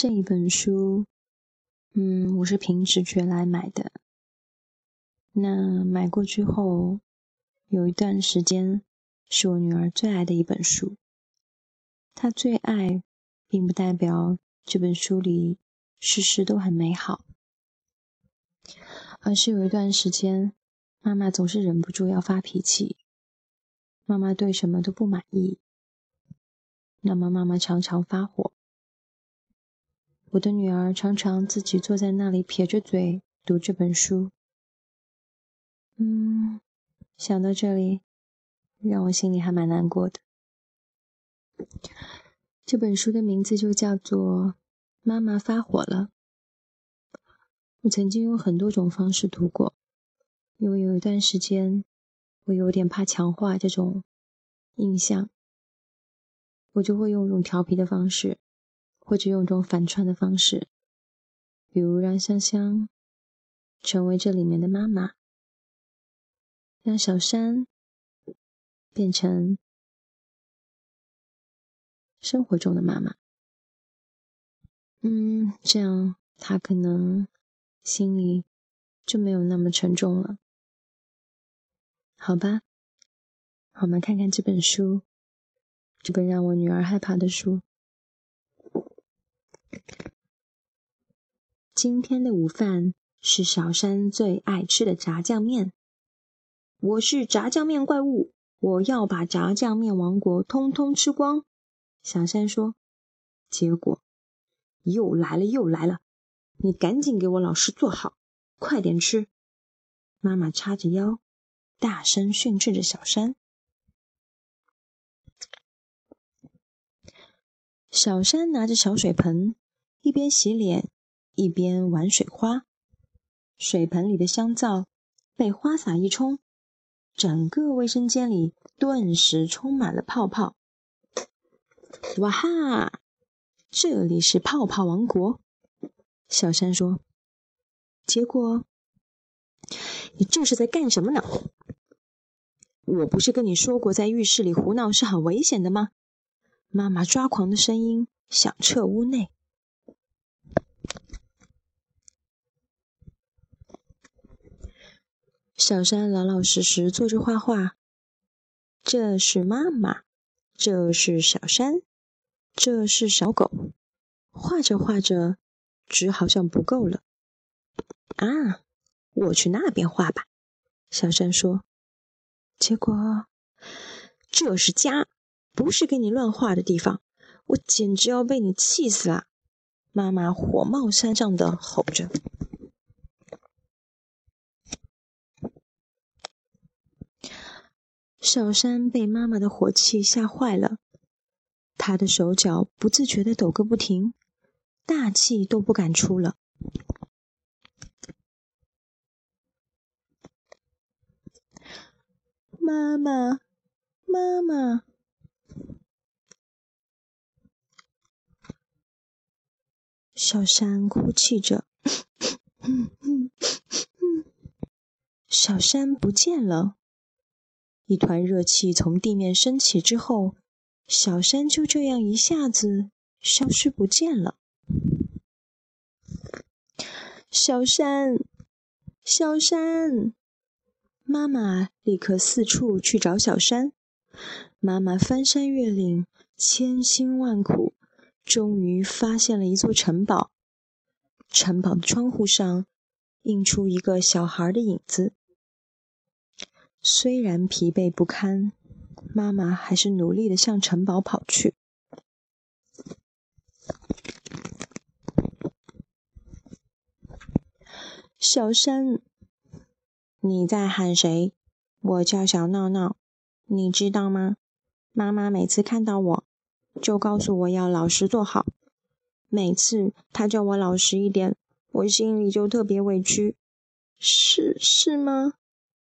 这一本书，嗯，我是凭直觉来买的。那买过之后，有一段时间是我女儿最爱的一本书。她最爱，并不代表这本书里事事都很美好，而是有一段时间，妈妈总是忍不住要发脾气。妈妈对什么都不满意，那么妈妈常常发火。我的女儿常常自己坐在那里撇着嘴读这本书。嗯，想到这里，让我心里还蛮难过的。这本书的名字就叫做《妈妈发火了》。我曾经用很多种方式读过，因为有一段时间，我有点怕强化这种印象，我就会用一种调皮的方式。或者用一种反串的方式，比如让香香成为这里面的妈妈，让小山变成生活中的妈妈。嗯，这样他可能心里就没有那么沉重了，好吧？我们看看这本书，这本让我女儿害怕的书。今天的午饭是小山最爱吃的炸酱面。我是炸酱面怪物，我要把炸酱面王国通通吃光。小山说。结果又来了，又来了！你赶紧给我老实坐好，快点吃！妈妈叉着腰，大声训斥着小山。小山拿着小水盆，一边洗脸。一边玩水花，水盆里的香皂被花洒一冲，整个卫生间里顿时充满了泡泡。哇哈！这里是泡泡王国，小山说。结果，你这是在干什么呢？我不是跟你说过，在浴室里胡闹是很危险的吗？妈妈抓狂的声音响彻屋内。小山老老实实坐着画画，这是妈妈，这是小山，这是小狗。画着画着，纸好像不够了。啊，我去那边画吧，小山说。结果，这是家，不是给你乱画的地方。我简直要被你气死了！妈妈火冒三丈的吼着。小山被妈妈的火气吓坏了，他的手脚不自觉的抖个不停，大气都不敢出了。妈妈，妈妈！小山哭泣着，小山不见了。一团热气从地面升起之后，小山就这样一下子消失不见了。小山，小山，妈妈立刻四处去找小山。妈妈翻山越岭，千辛万苦，终于发现了一座城堡。城堡的窗户上映出一个小孩的影子。虽然疲惫不堪，妈妈还是努力的向城堡跑去。小山，你在喊谁？我叫小闹闹，你知道吗？妈妈每次看到我，就告诉我要老实做好。每次他叫我老实一点，我心里就特别委屈。是是吗？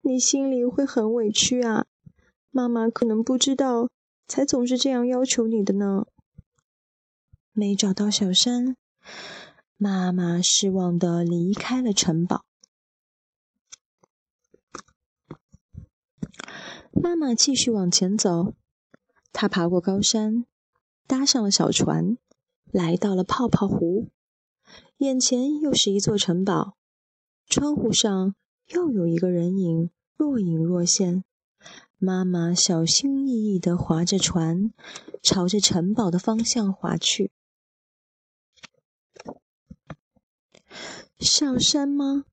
你心里会很委屈啊，妈妈可能不知道，才总是这样要求你的呢。没找到小山，妈妈失望的离开了城堡。妈妈继续往前走，她爬过高山，搭上了小船，来到了泡泡湖，眼前又是一座城堡，窗户上又有一个人影若隐若现。妈妈小心翼翼地划着船，朝着城堡的方向划去。小山吗？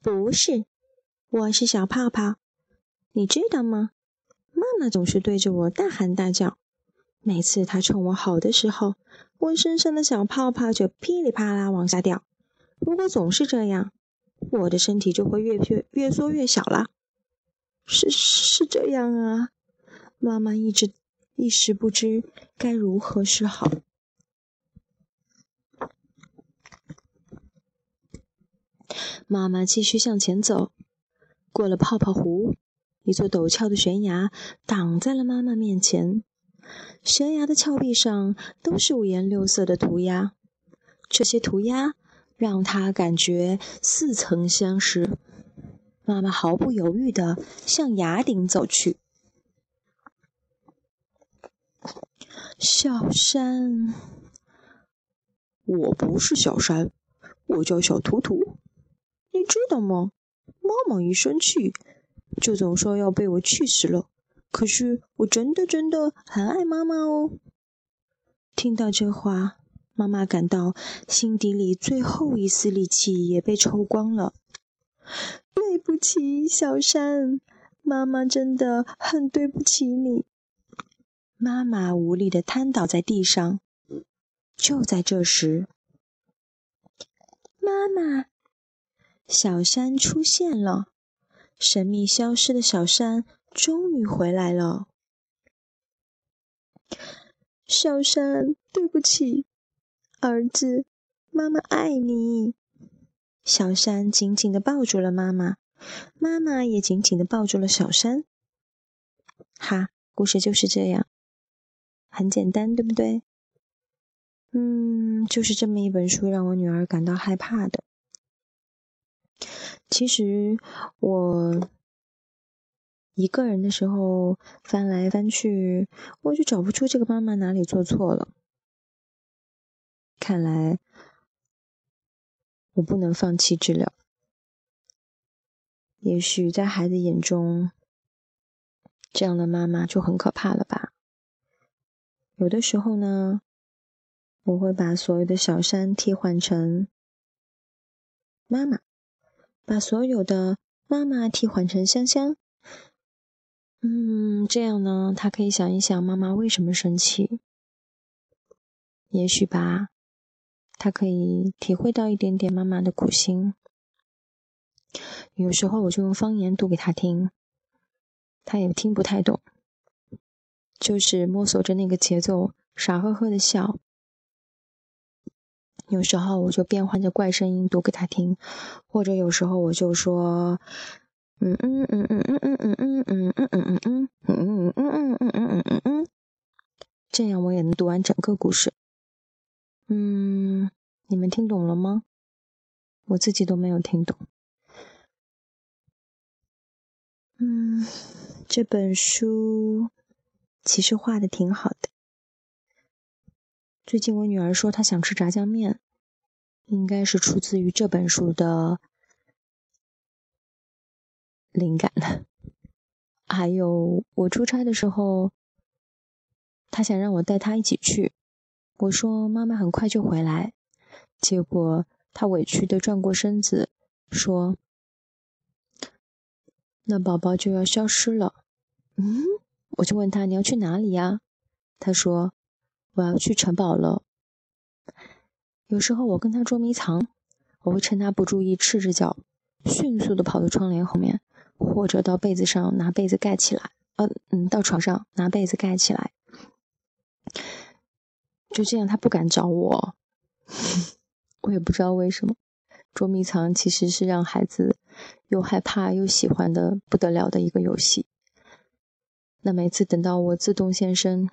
不是，我是小泡泡。你知道吗？妈妈总是对着我大喊大叫。每次他冲我吼的时候，我身上的小泡泡就噼里啪啦往下掉。如果总是这样，我的身体就会越越越缩越小了。是是这样啊，妈妈一直一时不知该如何是好。妈妈继续向前走，过了泡泡湖，一座陡峭的悬崖挡在了妈妈面前。悬崖的峭壁上都是五颜六色的涂鸦，这些涂鸦让他感觉似曾相识。妈妈毫不犹豫地向崖顶走去。小山，我不是小山，我叫小图图，你知道吗？妈妈一生气，就总说要被我气死了。可是我真的真的很爱妈妈哦。听到这话，妈妈感到心底里最后一丝力气也被抽光了。对不起，小山，妈妈真的很对不起你。妈妈无力的瘫倒在地上。就在这时，妈妈，小山出现了。神秘消失的小山终于回来了。小山，对不起，儿子，妈妈爱你。小山紧紧地抱住了妈妈，妈妈也紧紧地抱住了小山。哈，故事就是这样，很简单，对不对？嗯，就是这么一本书让我女儿感到害怕的。其实我一个人的时候翻来翻去，我就找不出这个妈妈哪里做错了。看来。我不能放弃治疗。也许在孩子眼中，这样的妈妈就很可怕了吧？有的时候呢，我会把所有的小山替换成妈妈，把所有的妈妈替换成香香。嗯，这样呢，他可以想一想妈妈为什么生气。也许吧。他可以体会到一点点妈妈的苦心。有时候我就用方言读给他听，他也听不太懂，就是摸索着那个节奏，傻呵呵的笑。有时候我就变换着怪声音读给他听，或者有时候我就说，嗯嗯嗯嗯嗯嗯嗯嗯嗯嗯嗯嗯嗯嗯嗯嗯嗯嗯嗯，这样我也能读完整个故事。嗯，你们听懂了吗？我自己都没有听懂。嗯，这本书其实画的挺好的。最近我女儿说她想吃炸酱面，应该是出自于这本书的灵感了。还有我出差的时候，他想让我带他一起去。我说：“妈妈很快就回来。”结果他委屈的转过身子，说：“那宝宝就要消失了。”嗯，我就问他：“你要去哪里呀？”他说：“我要去城堡了。”有时候我跟他捉迷藏，我会趁他不注意，赤着脚，迅速的跑到窗帘后面，或者到被子上拿被子盖起来。呃，嗯，到床上拿被子盖起来。就这样，他不敢找我，我也不知道为什么。捉迷藏其实是让孩子又害怕又喜欢的不得了的一个游戏。那每次等到我自动现身，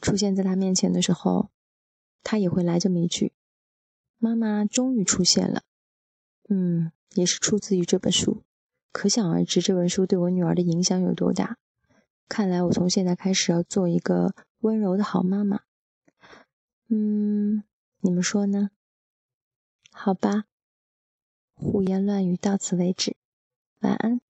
出现在他面前的时候，他也会来这么一句：“妈妈终于出现了。”嗯，也是出自于这本书，可想而知这本书对我女儿的影响有多大。看来我从现在开始要做一个温柔的好妈妈。嗯，你们说呢？好吧，胡言乱语到此为止，晚安。